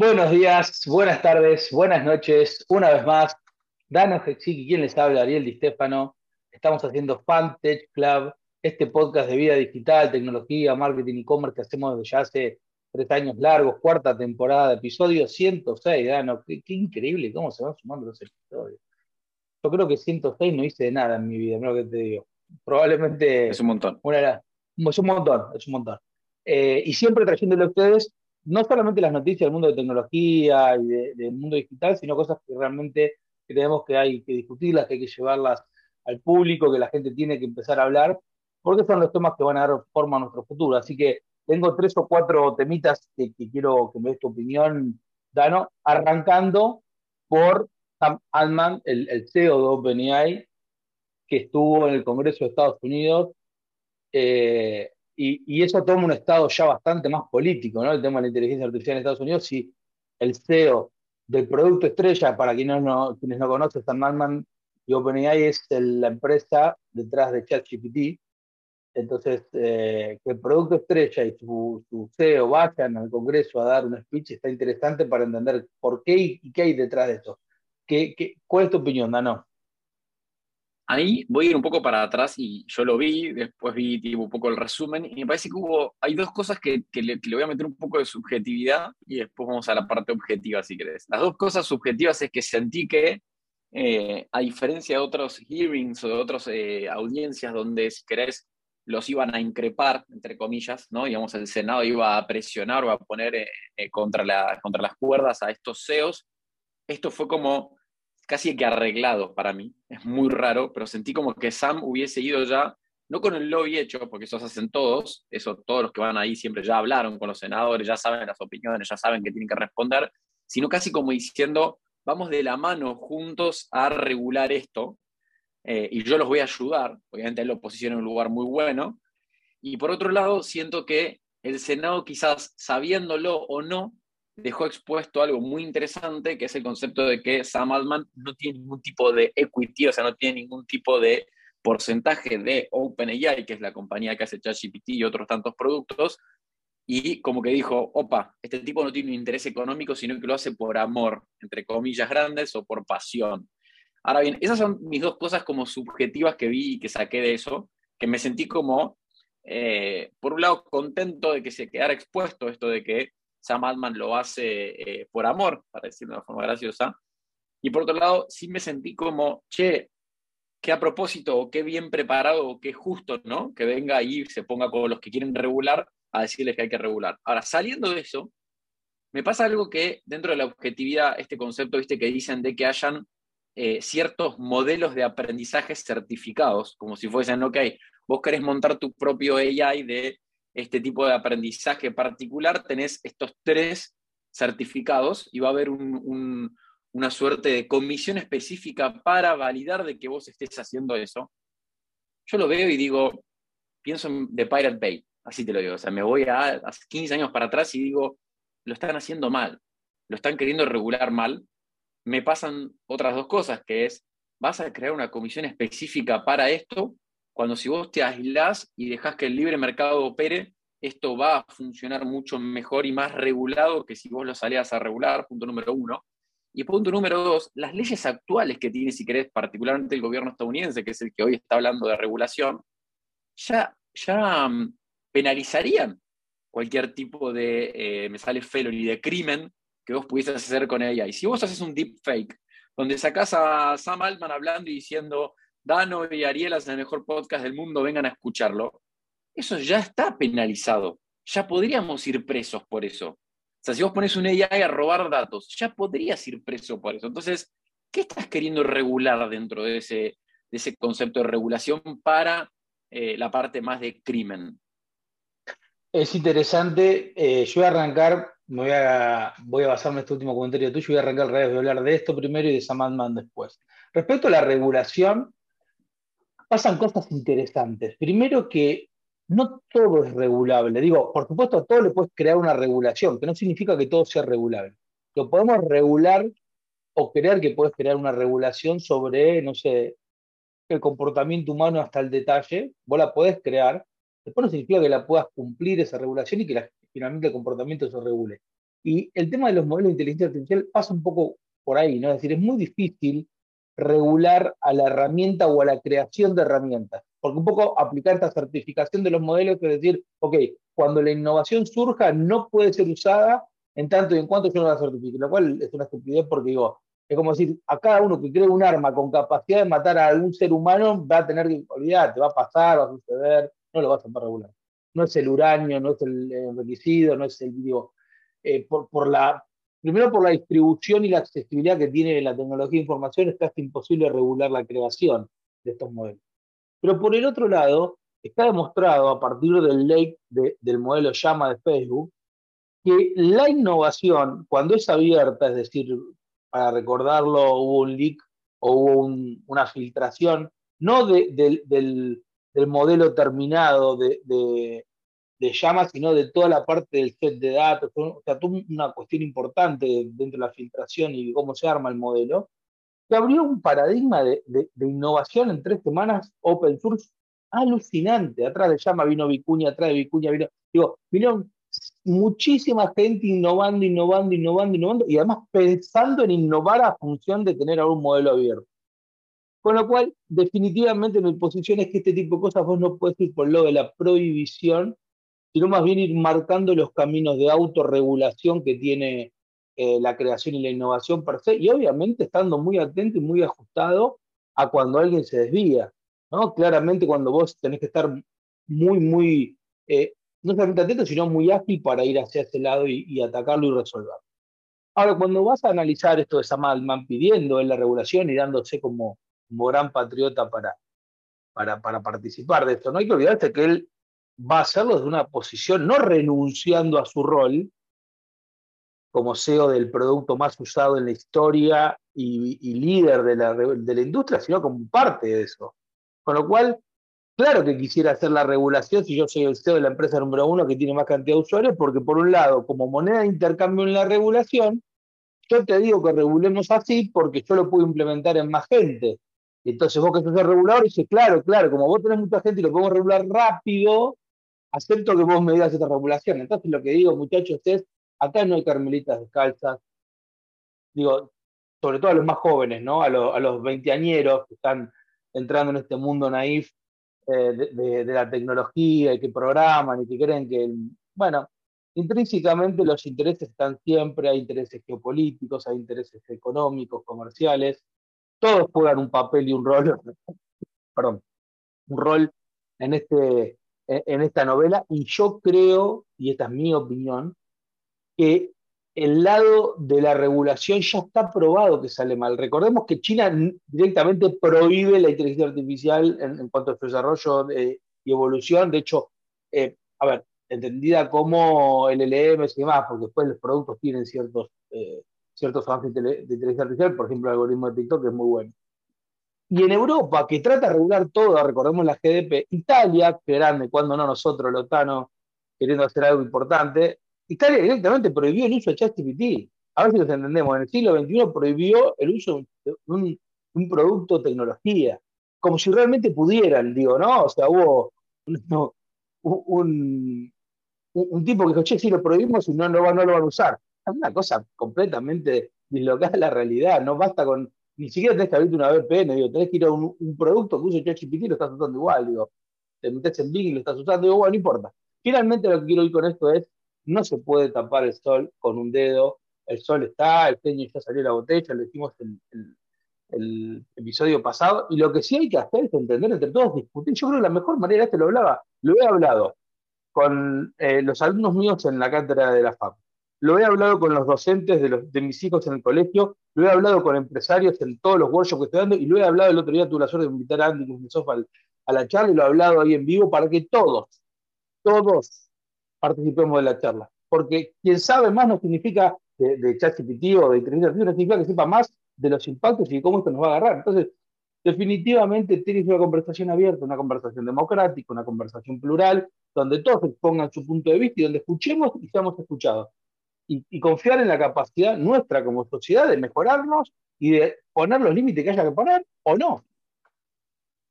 Buenos días, buenas tardes, buenas noches. Una vez más, Dano Hexiqui, quien les habla, Ariel Di Stefano. Estamos haciendo Fantech Club, este podcast de vida digital, tecnología, marketing y e-commerce que hacemos desde ya hace tres años largos, cuarta temporada, episodio 106, Dano. Qué, increíble cómo se van sumando los episodios. Yo creo que 106 no hice de nada en mi vida, lo que te digo. Probablemente. Es un montón. es un montón, es un montón. Eh, y siempre trayéndole a ustedes no solamente las noticias del mundo de tecnología y del mundo digital, sino cosas que realmente creemos que hay que discutirlas, que hay que llevarlas al público, que la gente tiene que empezar a hablar, porque son los temas que van a dar forma a nuestro futuro. Así que tengo tres o cuatro temitas que, quiero que me des tu opinión, Dano, arrancando por Sam Altman, el, el CEO de OpenAI, que estuvo en el Congreso de Estados Unidos eh, y, eso toma un estado ya bastante más político, ¿no? El tema de la inteligencia artificial en Estados Unidos, si el CEO del producto estrella, para quienes no, quienes no conocen, Sam Altman y OpenAI es la empresa detrás de ChatGPT. Entonces, eh, que el producto estrella y su, CEO vayan al Congreso a dar un speech está interesante para entender por qué y, qué hay detrás de eso. ¿Qué, qué, cuál es tu opinión, Dano? Ahí voy a ir un poco para atrás y yo lo vi, después vi un poco el resumen y me parece que hubo, hay dos cosas que, le, voy a meter un poco de subjetividad y después vamos a la parte objetiva si querés. Las dos cosas subjetivas es que sentí que, eh, a diferencia de otros hearings o de otras eh, audiencias donde, si querés, los iban a increpar, entre comillas, ¿no? Digamos, el Senado iba a presionar o a poner eh, contra, la, contra las cuerdas a estos CEOs, esto fue como casi que arreglado para mí. Es muy raro, pero sentí como que Sam hubiese ido ya, no con el lobby hecho, porque eso se hacen todos, eso todos los que van ahí siempre ya hablaron con los senadores, ya saben las opiniones, ya saben que tienen que responder, sino casi como diciendo, vamos de la mano juntos a regular esto, eh, y yo los voy a ayudar, obviamente él lo posiciona en un lugar muy bueno, y por otro lado, siento que el Senado quizás sabiéndolo o no, dejó expuesto algo muy interesante, que es el concepto de que Sam Altman no tiene ningún tipo de equity, o sea, no tiene ningún tipo de porcentaje de OpenAI, que es la compañía que hace ChatGPT y otros tantos productos, y como que dijo, opa, este tipo no tiene un interés económico, sino que lo hace por amor, entre comillas grandes, o por pasión. Ahora bien, esas son mis dos cosas como subjetivas que vi y que saqué de eso, que me sentí como, eh, por un lado, contento de que se quedara expuesto esto de que Sam Altman lo hace eh, por amor, para decirlo de una forma graciosa. Y por otro lado, sí me sentí como, che, qué a propósito, o qué bien preparado, o qué justo, ¿no? Que venga ahí y se ponga con los que quieren regular a decirles que hay que regular. Ahora, saliendo de eso, me pasa algo que dentro de la objetividad, este concepto, viste, que dicen de que hayan eh, ciertos modelos de aprendizaje certificados, como si fuesen, ok, vos querés montar tu propio AI de este tipo de aprendizaje particular, tenés estos tres certificados y va a haber una suerte de comisión específica para validar de que vos estés haciendo eso. Yo lo veo y digo, pienso en The Pirate Bay, así te lo digo, o sea, me voy a, a 15 años para atrás y digo, lo están haciendo mal, lo están queriendo regular mal. Me pasan otras dos cosas, que es, vas a crear una comisión específica para esto cuando si vos te aislás y dejás que el libre mercado opere, esto va a funcionar mucho mejor y más regulado que si vos lo salías a regular, punto número uno. Y punto número dos, las leyes actuales que tiene, si querés, particularmente el gobierno estadounidense, que es el que hoy está hablando de regulación, ya, ya mm, penalizarían cualquier tipo de, eh, me sale felony, de crimen que vos pudieses hacer con ella. Y si vos haces un deepfake, donde sacás a Sam Altman hablando y diciendo, Dano y Ariel hacen el mejor podcast del mundo, vengan a escucharlo. Eso ya está penalizado. Ya podríamos ir presos por eso. O sea, si vos pones un AI a robar datos, ya podrías ir preso por eso. Entonces, ¿qué estás queriendo regular dentro de ese, ese concepto de regulación para eh, la parte más de crimen? Es interesante. Eh, yo voy a arrancar, voy a, voy a basarme en este último comentario tuyo, voy a arrancar al revés, voy a hablar de esto primero y de Samantman después. Respecto a la regulación, pasan cosas interesantes. Primero que no todo es regulable. Digo, por supuesto, a todo le puedes crear una regulación, que no significa que todo sea regulable. Lo podemos regular o creer que puedes crear una regulación sobre, no sé, el comportamiento humano hasta el detalle. Vos la podés crear. Después no significa que la puedas cumplir esa regulación y que finalmente el comportamiento se regule. Y el tema de los modelos de inteligencia artificial pasa un poco por ahí, ¿no? Es decir, es muy difícil regular a la herramienta o a la creación de herramientas. Porque un poco aplicar esta certificación de los modelos es decir, ok, cuando la innovación surja no puede ser usada en tanto y en cuanto yo no la certifique, lo cual es una estupidez porque digo, es como decir, a cada uno que cree un arma con capacidad de matar a algún ser humano va a tener que, olvidarte, va a pasar, va a suceder, no lo vas a poder regular. No es el uranio, no es el enriquecido, no es el, digo, eh, por, por, la, primero por la distribución y la accesibilidad que tiene la tecnología de información, es casi imposible regular la creación de estos modelos. Pero por el otro lado, está demostrado a partir del lake del modelo llama de Facebook, que la innovación, cuando es abierta, es decir, para recordarlo, hubo un leak o hubo una filtración, no del, modelo terminado de, de, llama, sino de toda la parte del set de datos, o sea, una cuestión importante dentro de la filtración y cómo se arma el modelo, que abrió un paradigma de, innovación en tres semanas open source alucinante. Atrás de llama vino Vicuña, atrás de Vicuña vino, digo, vinieron muchísima gente innovando, innovando, innovando, innovando, y además pensando en innovar a función de tener algún modelo abierto. Con lo cual, definitivamente mi posición es que este tipo de cosas vos no puedes ir por lo de la prohibición, sino más bien ir marcando los caminos de autorregulación que tiene eh, la creación y la innovación per se, y obviamente estando muy atento y muy ajustado a cuando alguien se desvía. ¿no? Claramente cuando vos tenés que estar muy, muy eh, no solamente atento, sino muy ágil para ir hacia ese lado y, atacarlo y resolverlo. Ahora, cuando vas a analizar esto de Samalman pidiendo en la regulación y dándose como, como gran patriota para, para, para, participar de esto, no hay que olvidarse que él va a hacerlo desde una posición, no renunciando a su rol como CEO del producto más usado en la historia y, líder de la, de la industria, sino como parte de eso. Con lo cual, Claro que quisiera hacer la regulación si yo soy el CEO de la empresa número uno que tiene más cantidad de usuarios, porque por un lado, como moneda de intercambio en la regulación, yo te digo que regulemos así porque yo lo puedo implementar en más gente. entonces vos que sos el regulador dices, claro, claro, como vos tenés mucha gente y lo podemos regular rápido, acepto que vos me digas esta regulación. Entonces lo que digo, muchachos, es, acá no hay carmelitas descalzas. Digo, sobre todo a los más jóvenes, ¿no? A, los, a los veinteañeros que están entrando en este mundo naif eh, de, la tecnología y que programan y que creen que, bueno, intrínsecamente los intereses están siempre, hay intereses geopolíticos, hay intereses económicos, comerciales, todos juegan un papel y un rol, perdón, un rol en, este, en esta novela y yo creo, y esta es mi opinión, que el lado de la regulación ya está probado que sale mal. Recordemos que China directamente prohíbe la inteligencia artificial en, cuanto a su desarrollo y evolución. De hecho, eh, a ver, entendida como LLM y demás, porque después los productos tienen ciertos, eh, ciertos avances de, inteligencia artificial, por ejemplo, el algoritmo de TikTok, es muy bueno. Y en Europa, que trata de regular todo, recordemos la GDP, Italia, que grande, cuando no nosotros, los Otano, queriendo hacer algo importante, Italia directamente prohibió el uso de ChatGPT. A ver si nos entendemos. En el siglo XXI prohibió el uso de un, producto de tecnología. Como si realmente pudieran, digo, ¿no? O sea, hubo un, tipo que dijo, che, si lo prohibimos y no, no, lo van a usar. Es una cosa completamente dislocada de la realidad. No basta con. Ni siquiera tenés que abrirte una VPN, digo, tenés que ir a un, producto que use ChatGPT y lo estás usando igual, digo. Te metes en Bing y lo estás usando, digo, bueno, no importa. Finalmente lo que quiero ir con esto es no se puede tapar el sol con un dedo. El sol está, el genio ya salió de la botella, lo dijimos en el, el, episodio pasado. Y lo que sí hay que hacer es entender entre todos, discutir. Yo creo que la mejor manera, este lo hablaba, lo he hablado con eh, los alumnos míos en la cátedra de la FAP. Lo he hablado con los docentes de, mis hijos en el colegio, lo he hablado con empresarios en todos los workshops que estoy dando y lo he hablado el otro día, tuve la suerte de invitar a Andy Kuznetsov a la charla y lo he hablado ahí en vivo para que todos, todos participemos de la charla. Porque quien sabe más no significa de, de ChatGPT o de inteligencia artificial, significa que sepa más de los impactos y de cómo esto nos va a agarrar. Entonces, definitivamente tiene que ser una conversación abierta, una conversación democrática, una conversación plural, donde todos expongan su punto de vista y donde escuchemos y seamos escuchados. Y, confiar en la capacidad nuestra como sociedad de mejorarnos y de poner los límites que haya que poner o no.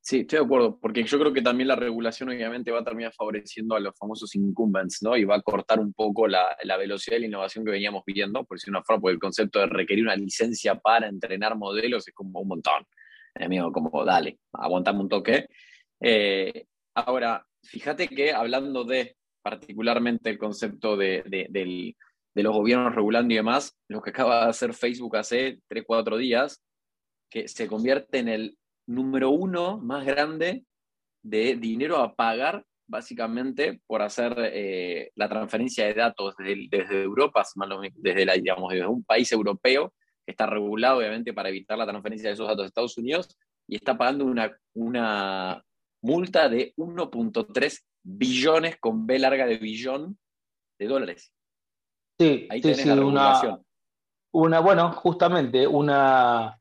Sí, estoy de acuerdo, porque yo creo que también la regulación obviamente va a terminar favoreciendo a los famosos incumbents, ¿no? Y va a cortar un poco la, velocidad de la innovación que veníamos viendo, por si una forma, porque el concepto de requerir una licencia para entrenar modelos es como un montón. Amigo, como dale, aguantame un toque. Eh, ahora, fíjate que hablando de particularmente el concepto de, de los gobiernos regulando y demás, lo que acaba de hacer Facebook hace 3, 4 días, que se convierte en el número uno más grande de dinero a pagar básicamente por hacer eh, la transferencia de datos desde, Europa, desde, digamos, desde un país europeo que está regulado obviamente para evitar la transferencia de esos datos a Estados Unidos y está pagando una, una multa de 1.3 billones con B larga de billón de dólares. Sí, Ahí sí, la regulación. una, bueno, justamente una,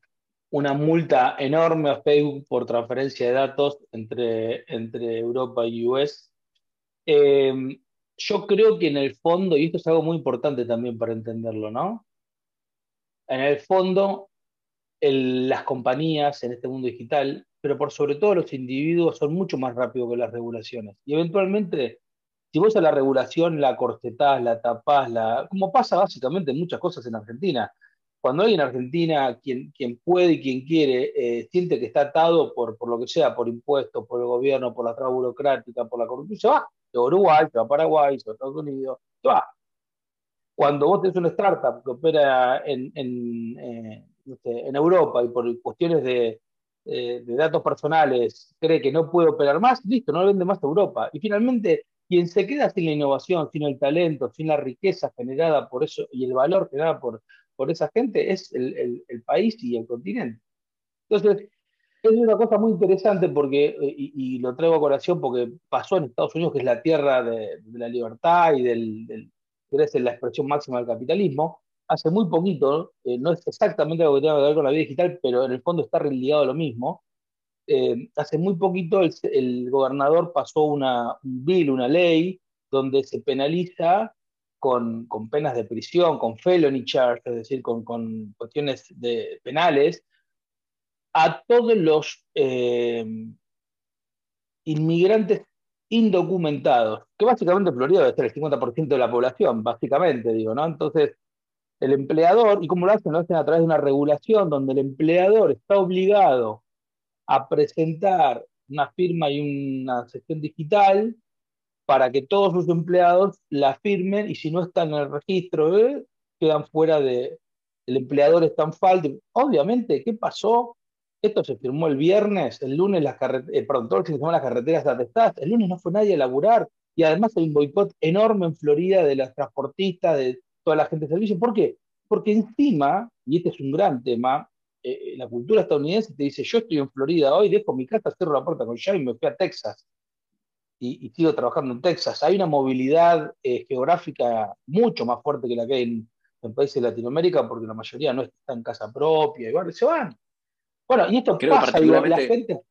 una multa enorme a Facebook por transferencia de datos entre, entre Europa y US. Eh, yo creo que en el fondo, y esto es algo muy importante también para entenderlo, ¿no? En el fondo, las compañías en este mundo digital, pero por sobre todo los individuos, son mucho más rápidos que las regulaciones. Y eventualmente, si vos a la regulación la cortetás, la tapás, la, como pasa básicamente en muchas cosas en Argentina, cuando hay en Argentina quien, quien puede y quien quiere eh, siente que está atado por, por lo que sea, por impuestos, por el gobierno, por la traba burocrática, por la corrupción, se va. De Uruguay, se va a Paraguay, se va a Estados Unidos, se va. Cuando vos tenés una startup que opera en, en, eh, Europa y por cuestiones de, eh, de datos personales cree que no puede operar más, listo, no vende más a Europa. Y finalmente, quien se queda sin la innovación, sin el talento, sin la riqueza generada por eso y el valor generado por, por esa gente es el, país y el continente. Entonces, es una cosa muy interesante porque, eh, y, lo traigo a colación porque pasó en Estados Unidos, que es la tierra de, la libertad y del, que es la expresión máxima del capitalismo, hace muy poquito, eh, no es exactamente lo que tiene que ver con la vida digital, pero en el fondo está ligado a lo mismo. Eh, hace muy poquito el, gobernador pasó una, un bill, una ley, donde se penaliza con, penas de prisión, con felony charge, es decir, con, cuestiones de, penales, a todos los eh, inmigrantes indocumentados, que básicamente Florida debe ser el 50% de la población, básicamente, digo, ¿no? Entonces, el empleador, ¿y cómo lo hacen? Lo hacen a través de una regulación donde el empleador está obligado a presentar una firma y una sesión digital para que todos sus empleados la firmen y si no están en el registro, ¿eh? quedan fuera de... El empleador está en falta. Obviamente, ¿qué pasó? Esto se firmó el viernes, el lunes las carreteras, eh, perdón, todo el fin las carreteras el lunes no fue nadie a laburar y además hay un boicot enorme en Florida de las transportistas, de toda la gente de servicio. ¿Por qué? Porque encima, y este es un gran tema, eh, la cultura estadounidense te dice, yo estoy en Florida hoy, dejo mi casa, cierro la puerta con llave y me fui a Texas y, sigo trabajando en Texas. Hay una movilidad eh, geográfica mucho más fuerte que la que hay en, países de Latinoamérica, porque la mayoría no está en casa propia y se van. Bueno, y esto Creo pasa, digo, la gente...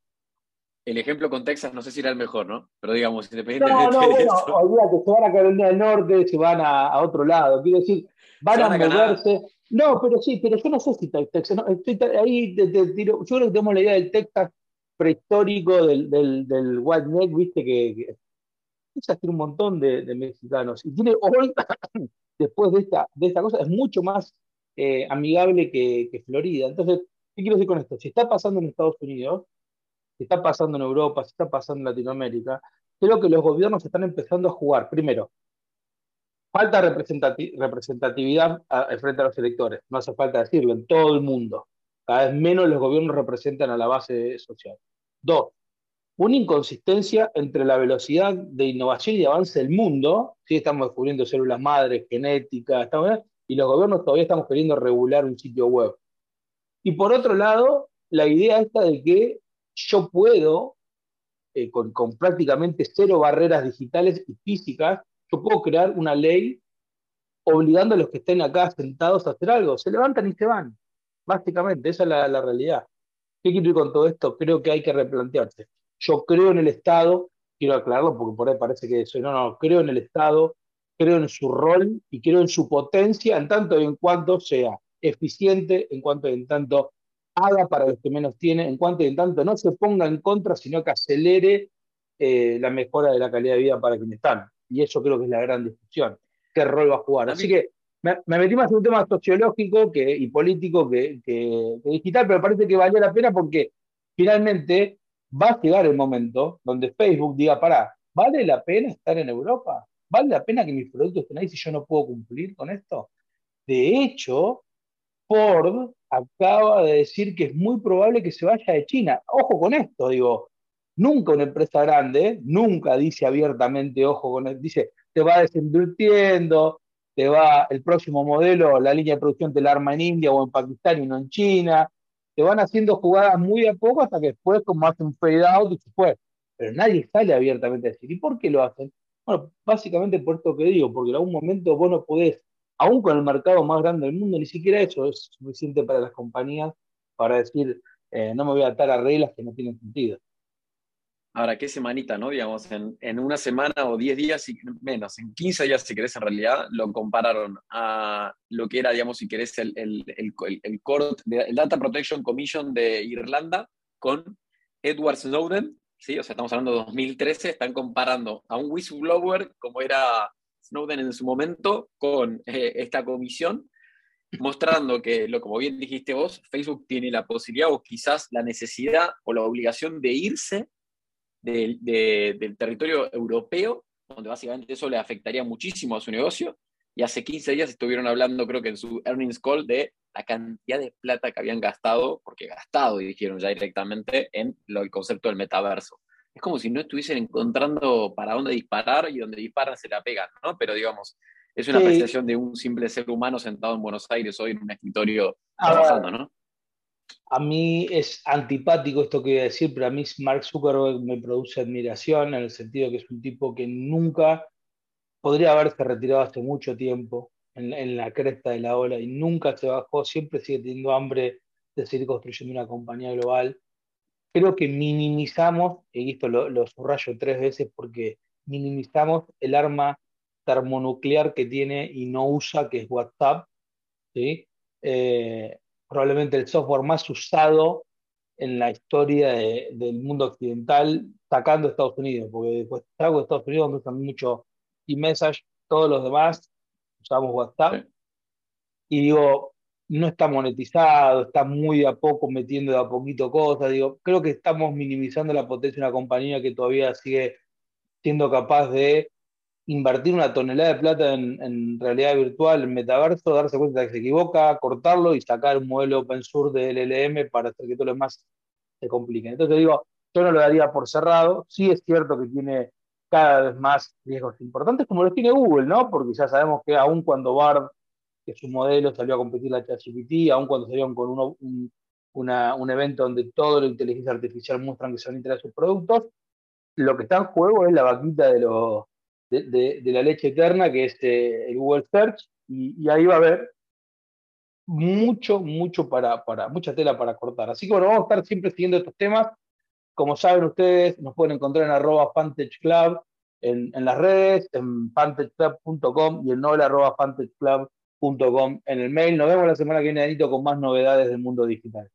El ejemplo con Texas no sé si era el mejor, ¿no? Pero digamos, independientemente no, no, de bueno, que se van a Carolina del Norte, se van a, otro lado. Quiero decir, van, a, moverse. No, pero sí, pero yo no sé si Texas. No, estoy ahí te, tiro, yo creo que tenemos la idea del Texas prehistórico del, del, del White Neck, viste, que, que tiene un montón de, mexicanos. Y tiene hoy, después de esta, de esta cosa, es mucho más eh, amigable que, que, Florida. Entonces, ¿qué quiero decir con esto? Si está pasando en Estados Unidos, si está pasando en Europa, si está pasando en Latinoamérica, creo que los gobiernos están empezando a jugar, primero, falta representatividad frente a los electores, no hace falta decirlo, en todo el mundo. Cada vez menos los gobiernos representan a la base social. Dos, una inconsistencia entre la velocidad de innovación y de avance del mundo, ¿sí? estamos descubriendo células madres, genética, y los gobiernos todavía estamos queriendo regular un sitio web. Y por otro lado, la idea esta de que yo puedo, eh, con, prácticamente cero barreras digitales y físicas, yo puedo crear una ley obligando a los que estén acá sentados a hacer algo. Se levantan y se van. Básicamente, esa es la, realidad. ¿Qué quiero decir con todo esto? Creo que hay que replantearse. Yo creo en el Estado, quiero aclararlo porque por ahí parece que soy, no, no, creo en el Estado, creo en su rol y creo en su potencia en tanto y en cuanto sea eficiente, en cuanto y en tanto haga para los que menos tienen, en cuanto y en tanto no se ponga en contra, sino que acelere eh, la mejora de la calidad de vida para quienes están. Y eso creo que es la gran discusión. ¿Qué rol va a jugar? Así que me, metí más en un tema sociológico que, y político que, digital, pero parece que valió la pena porque finalmente va a llegar el momento donde Facebook diga, para, ¿vale la pena estar en Europa? ¿Vale la pena que mis productos estén ahí si yo no puedo cumplir con esto? De hecho, Ford acaba de decir que es muy probable que se vaya de China. Ojo con esto, digo, nunca una empresa grande, nunca dice abiertamente, ojo con esto, dice, te va desinvirtiendo, te va el próximo modelo, la línea de producción te la arma en India o en Pakistán y no en China, te van haciendo jugadas muy a poco hasta que después como hacen un fade out y se. Pero nadie sale abiertamente a decir, ¿y por qué lo hacen? Bueno, básicamente por esto que digo, porque en algún momento vos no podés aún con el mercado más grande del mundo, ni siquiera eso es suficiente para las compañías para decir, eh, no me voy a atar a reglas que no tienen sentido. Ahora, qué semanita, ¿no? Digamos, en, una semana o 10 días, menos, en 15 días, si querés, en realidad, lo compararon a lo que era, digamos, si querés, el, el, el, el Data Protection Commission de Irlanda con Edward Snowden, ¿sí? O sea, estamos hablando de 2013, están comparando a un whistleblower como era Snowden en su momento con eh, esta comisión, mostrando que, lo, como bien dijiste vos, Facebook tiene la posibilidad o quizás la necesidad o la obligación de irse del territorio europeo, donde básicamente eso le afectaría muchísimo a su negocio. Y hace 15 días estuvieron hablando, creo que en su earnings call, de la cantidad de plata que habían gastado, porque gastado, dijeron ya directamente, en lo, el concepto del metaverso es como si no estuviesen encontrando para dónde disparar y donde disparan se la pegan, ¿no? Pero digamos, es una apreciación de un simple ser humano sentado en Buenos Aires hoy en un escritorio trabajando, ¿no? A mí es antipático esto que voy a decir, pero a mí Mark Zuckerberg me produce admiración en el sentido que es un tipo que nunca podría haberse retirado hace mucho tiempo en, la cresta de la ola y nunca se bajó, siempre sigue teniendo hambre de seguir construyendo una compañía global creo que minimizamos, y esto lo, subrayo tres veces porque minimizamos el arma termonuclear que tiene y no usa, que es WhatsApp, ¿sí? Eh, probablemente el software más usado en la historia del mundo occidental, sacando Estados Unidos, porque después de Estados Unidos donde usan mucho e-message, todos los demás usamos WhatsApp. Y digo, no está monetizado, está muy de a poco metiendo de a poquito cosas. Digo, creo que estamos minimizando la potencia de una compañía que todavía sigue siendo capaz de invertir una tonelada de plata en, realidad virtual, en metaverso, darse cuenta de que se equivoca, cortarlo y sacar un modelo open source de LLM para hacer que todo lo demás se complique. Entonces digo, yo no lo daría por cerrado. Sí es cierto que tiene cada vez más riesgos importantes, como los tiene Google, ¿no? Porque ya sabemos que aún cuando Bard que su modelo salió a competir la ChatGPT, aun cuando salieron con un, un evento donde toda la inteligencia artificial muestran que a integrar sus productos, lo que está en juego es la vaquita de, de, la leche eterna, que es eh, el Google Search, y, ahí va a haber mucho, mucho para, para, mucha tela para cortar. Así que bueno, vamos a estar siempre siguiendo estos temas. Como saben ustedes, nos pueden encontrar en arroba Club en, las redes, en fantechclub.com y en nola arroba en el mail. Nos vemos la semana que viene, Anito, con más novedades del mundo digital.